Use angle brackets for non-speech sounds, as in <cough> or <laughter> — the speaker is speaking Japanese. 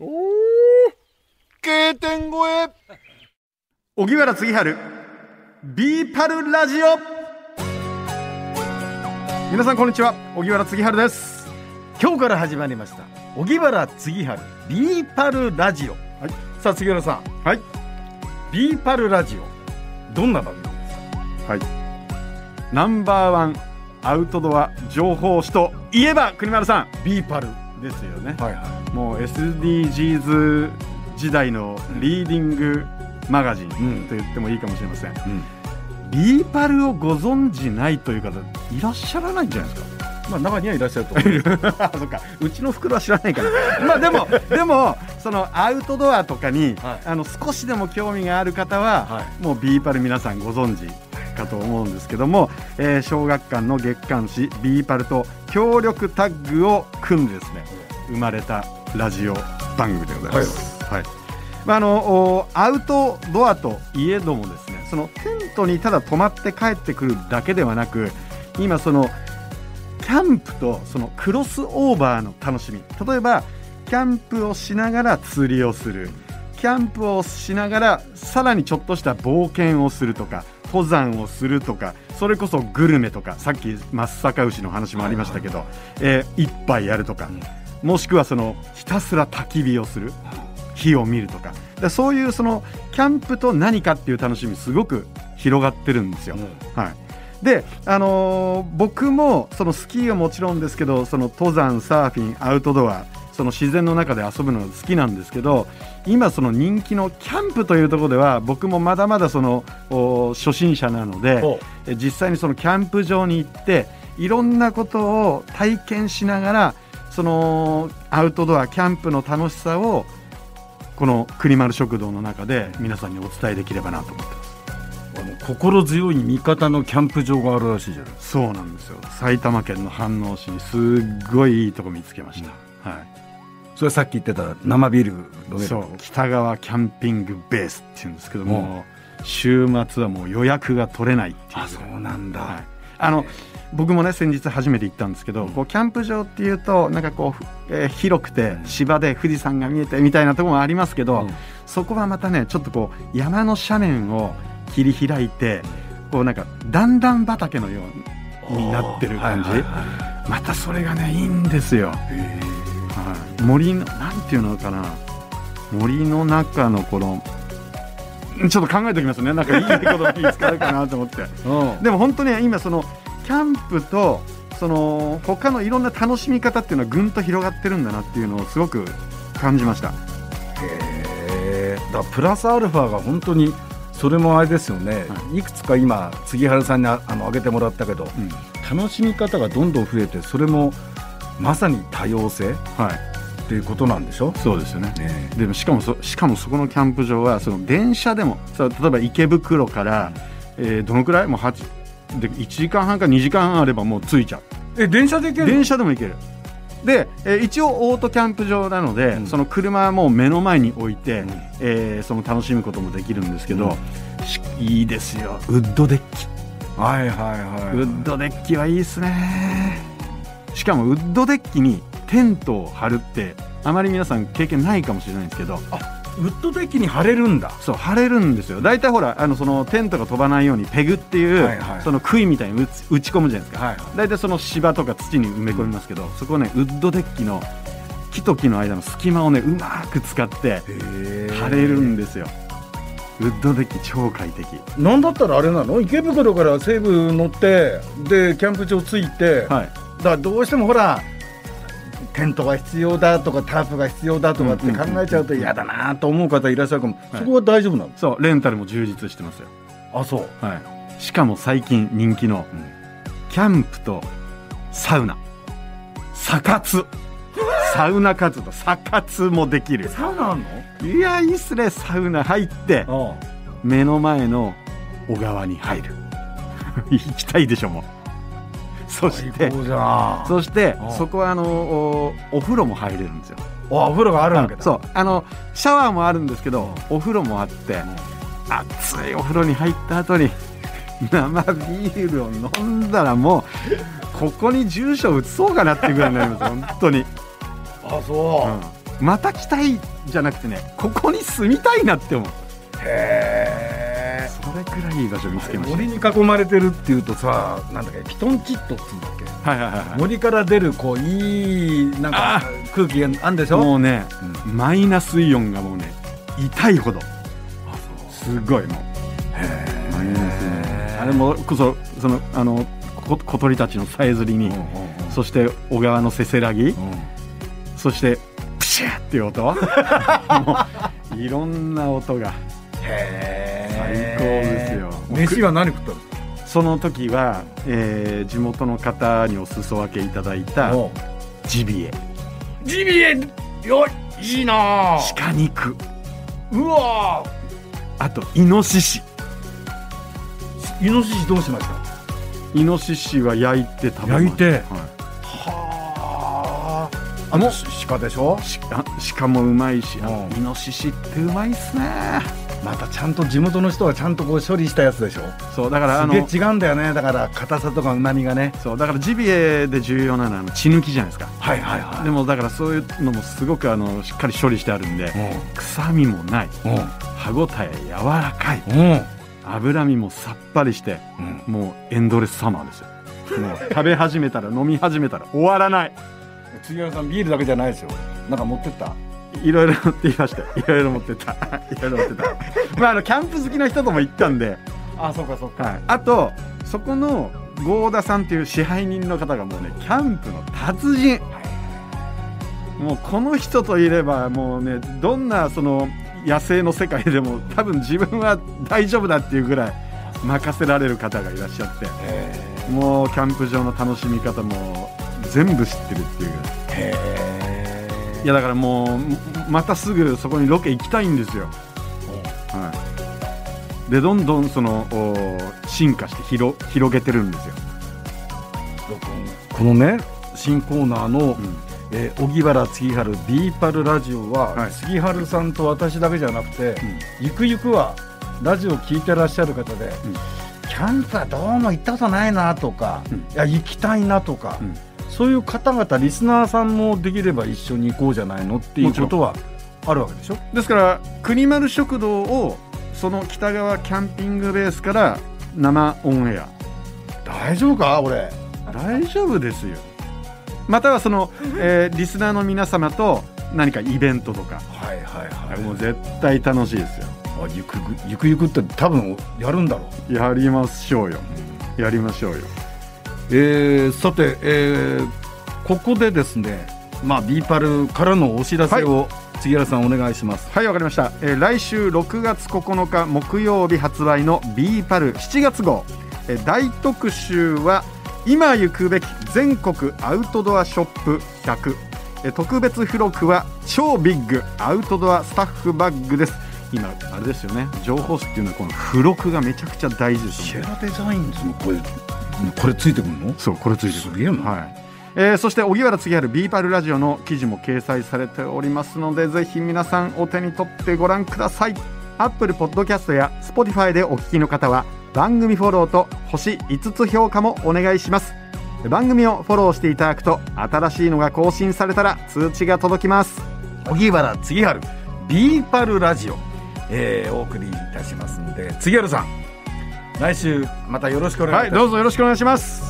おお K 点超え。荻原次春ビーパルラジオ。皆さんこんにちは荻原次春です。今日から始まりました荻原次春ビーパルラジオ、はい、さあ杉原さん。はい。ビーパルラジオどんな番組ですか？はい。ナンバーワンアウトドア情報誌といえば国丸さん。ビーパルですよね、はいはい、もう SDGs 時代のリーディングマガジンと言ってもいいかもしれません、うん、ビーパルをご存じないという方いらっしゃらないんじゃないですか？まあ中にはいらっしゃると思う <laughs> そっか。うちのお袋は知らないから。<laughs> まあでもでもそのアウトドアとかに、はい、あの少しでも興味がある方は、はい、もうビーパル皆さんご存知かと思うんですけども、えー、小学館の月刊誌ビーパルと協力タッグを組んでですね生まれたラジオ番組でございます。はい、はい。まあ、あのアウトドアといえどもですねそのテントにただ泊まって帰ってくるだけではなく今そのキャンプとそのクロスオーバーの楽しみ。例えばキャンプをしながら釣りをする。キャンプをしながらさらにちょっとした冒険をするとか登山をするとかそれこそグルメとかさっき松阪牛の話もありましたけど、えー、一杯やるとか、もしくはそのひたすら焚き火をする火を見るとか。そういうそのキャンプと何かっていう楽しみすごく広がってるんですよ。うん、はい。で、あのー、僕もそのスキーはもちろんですけどその登山サーフィンアウトドアその自然の中で遊ぶのが好きなんですけど今その人気のキャンプというところでは僕もまだまだその初心者なので実際にそのキャンプ場に行っていろんなことを体験しながらそのアウトドアキャンプの楽しさをこの国丸食堂の中で皆さんにお伝えできればなと思ってます。あの心強い味方のキャンプ場があるらしいじゃない。そうなんですよ。埼玉県の飯能市にすっごいいいとこ見つけました、うん、はい。それさっき言ってた生ビール飲そう。北川キャンピングベースっていうんですけども、うん、週末はもう予約が取れないっていう。あそうなんだ、はい、あの僕もね先日初めて行ったんですけど、うん、こうキャンプ場っていうとなんかこう、えー、広くて芝で富士山が見えてみたいなところもありますけど、うん、そこはまたねちょっとこう山の斜面を切り開いてこうなんか段々畑のようになってる感じ、はいはいはい、またそれがねいいんですよ。はい、森のなんていうのかな。森の中のこのちょっと考えておきますね。なんかいいこと気使うかなと思って、うん、でも本当に今そのキャンプとその他のいろんな楽しみ方っていうのはぐんと広がってるんだなっていうのをすごく感じました。へえだプラスアルファが本当にそれもあれですよね、はい、いくつか今杉原さんにあの挙げてもらったけど、うん、楽しみ方がどんどん増えてそれもまさに多様性、はい、っていうことなんでしょ？そうですよね、ね、でもしかもそしかもそこのキャンプ場はその電車でも例えば池袋から、うん、えー、どのくらい？もうで1時間半か2時間半あればもう着いちゃう。え電車で行ける電車でも行ける。で、えー、一応オートキャンプ場なので、うん、その車はもう目の前に置いて、うん、えー、その楽しむこともできるんですけど、うん、いいですよ。ウッドデッキ。はいはいはい、ウッドデッキはいいですね。しかもウッドデッキにテントを張るってあまり皆さん経験ないかもしれないんですけど。あウッドデッキに貼れるんだ。そう貼れるんですよ。大体ほらあのそのテントが飛ばないようにペグっていう、はいはい、その杭みたいに打ち込むじゃないですか、はいはい、大体その芝とか土に埋め込みますけど、うん、そこねウッドデッキの木と木の間の隙間をねうまく使って貼れるんですよ。ウッドデッキ超快適。なんだったらあれなの？池袋から西武乗ってでキャンプ場着いて、はい、だどうしてもほらテントが必要だとかタープが必要だとかって考えちゃうと嫌だなと思う方いらっしゃるかも、そこは大丈夫なの？そうレンタルも充実してますよ。あそう、はい、しかも最近人気の、キャンプとサウナ。サ活サウナ活動。サ活もできる。サウナあんの？いやいいっすね。サウナ入って目の前の小川に入る。<laughs> 行きたいでしょもう <laughs> そしてそしてそこはあのおお風呂も入れるんですよ。お風呂があるわけだ。そうあのシャワーもあるんですけどお風呂もあって熱いお風呂に入った後に <laughs> 生ビールを飲んだらもうここに住所移そうかなっていうぐらいになります <laughs> 本当に。あそう、また来たいじゃなくてねここに住みたいなって思う。へえそれくらいいい場所見つけました、森に囲まれてるっていうとさなんだっけピトンチットっつうんだっけ？はいはいはいはい。森から出るこういいなんか空気があんでしょ？もうね、マイナスイオンがもうね痛いほど。すごいもう。マイナスイオン。あれもこそそのあのこ小鳥たちのさえずりに、そして小川のせせらぎ、そしてプシャーっていう音。<laughs> もういろんな音が。へ最高ですよ。飯は何食ったの？その時は、えー地元の方にお裾分けいただいたおジビエ。ジビエ？よいいなあ。鹿肉。うわあ。とイノシシ。イノシシどうしました？イノシシは焼いて食べます焼いて。はい。はあもう鹿でしょ？鹿鹿もうまいし、あうん。イノシシってうまいっすね。またちゃんと地元の人はちゃんとこう処理したやつでしょ？そうだからあの違うんだよね。だから硬さとかうまみがね。そうだからジビエで重要なのはあの血抜きじゃないですか。はいはいはでもだからそういうのもすごくあのしっかり処理してあるんでう臭みもない。ん。歯ごたえ柔らかい。脂身もさっぱりしてうん。もうエンドレスサマーですよ。もう食べ始めたら飲み始めたら終わらない杉原さんビールだけじゃないですよ。なんか持ってった？いろいろ持っていました。いろいろ持ってった。<laughs> いろいろ持ってた。まああのキャンプ好きな人とも行ったんで。あそうかそうか。はい、あとそこの合田さんっていう支配人の方がもうねキャンプの達人。もうこの人といればもうねどんなその野生の世界でも多分自分は大丈夫だっていうぐらい任せられる方がいらっしゃって。へもうキャンプ場の楽しみ方も全部知ってるっていうぐらいえへいやだからもうまたすぐそこにロケ行きたいんですよ。はい、でどんどんそのお進化して広広げてるんですよ、このね新コーナーのうん。えー荻原次春ビーパルラジオは、はい。杉春さんと私だけじゃなくて、ゆくゆくはラジオを聞いてらっしゃる方で、うん。キャンプはどうも行ったことないなとか、うん。いや行きたいなとか、うんそういう方々リスナーさんもできれば一緒に行こうじゃないのっていうことはあるわけでしょ？ですから国丸食堂をその北川キャンピングベースから生オンエア。大丈夫か？俺大丈夫ですよ。またはその、えーリスナーの皆様と何かイベントとか。はいはいはい。もう絶対楽しいですよ。あゆくゆくゆくって多分やるんだろう。やりましょうよ。やりましょうよえーさて、えーここでですね、まあ、ビーパルからのお知らせを、杉原さんお願いします。はいわかりました、えー来週6月9日木曜日発売の ビーパル7月号、えー大特集は今行くべき全国アウトドアショップ100、えー特別付録は超ビッグアウトドアスタッフバッグです。今あれですよね。情報誌っていうのはこの付録がめちゃくちゃ大事ですよね。シェラデザインズのこれこれついてくるの？そうこれついてるすげえな、はい。えーそして荻原次春ビーパルラジオの記事も掲載されておりますのでぜひ皆さんお手に取ってご覧ください。アップルポッドキャストや Spotify でお聞きの方は番組フォローと星5つ評価もお願いします。番組をフォローしていただくと新しいのが更新されたら通知が届きます。荻原次春ビーパルラジオ、えーお送りいたしますので杉原さん来週またよろしくお願いします。はいどうぞよろしくお願いします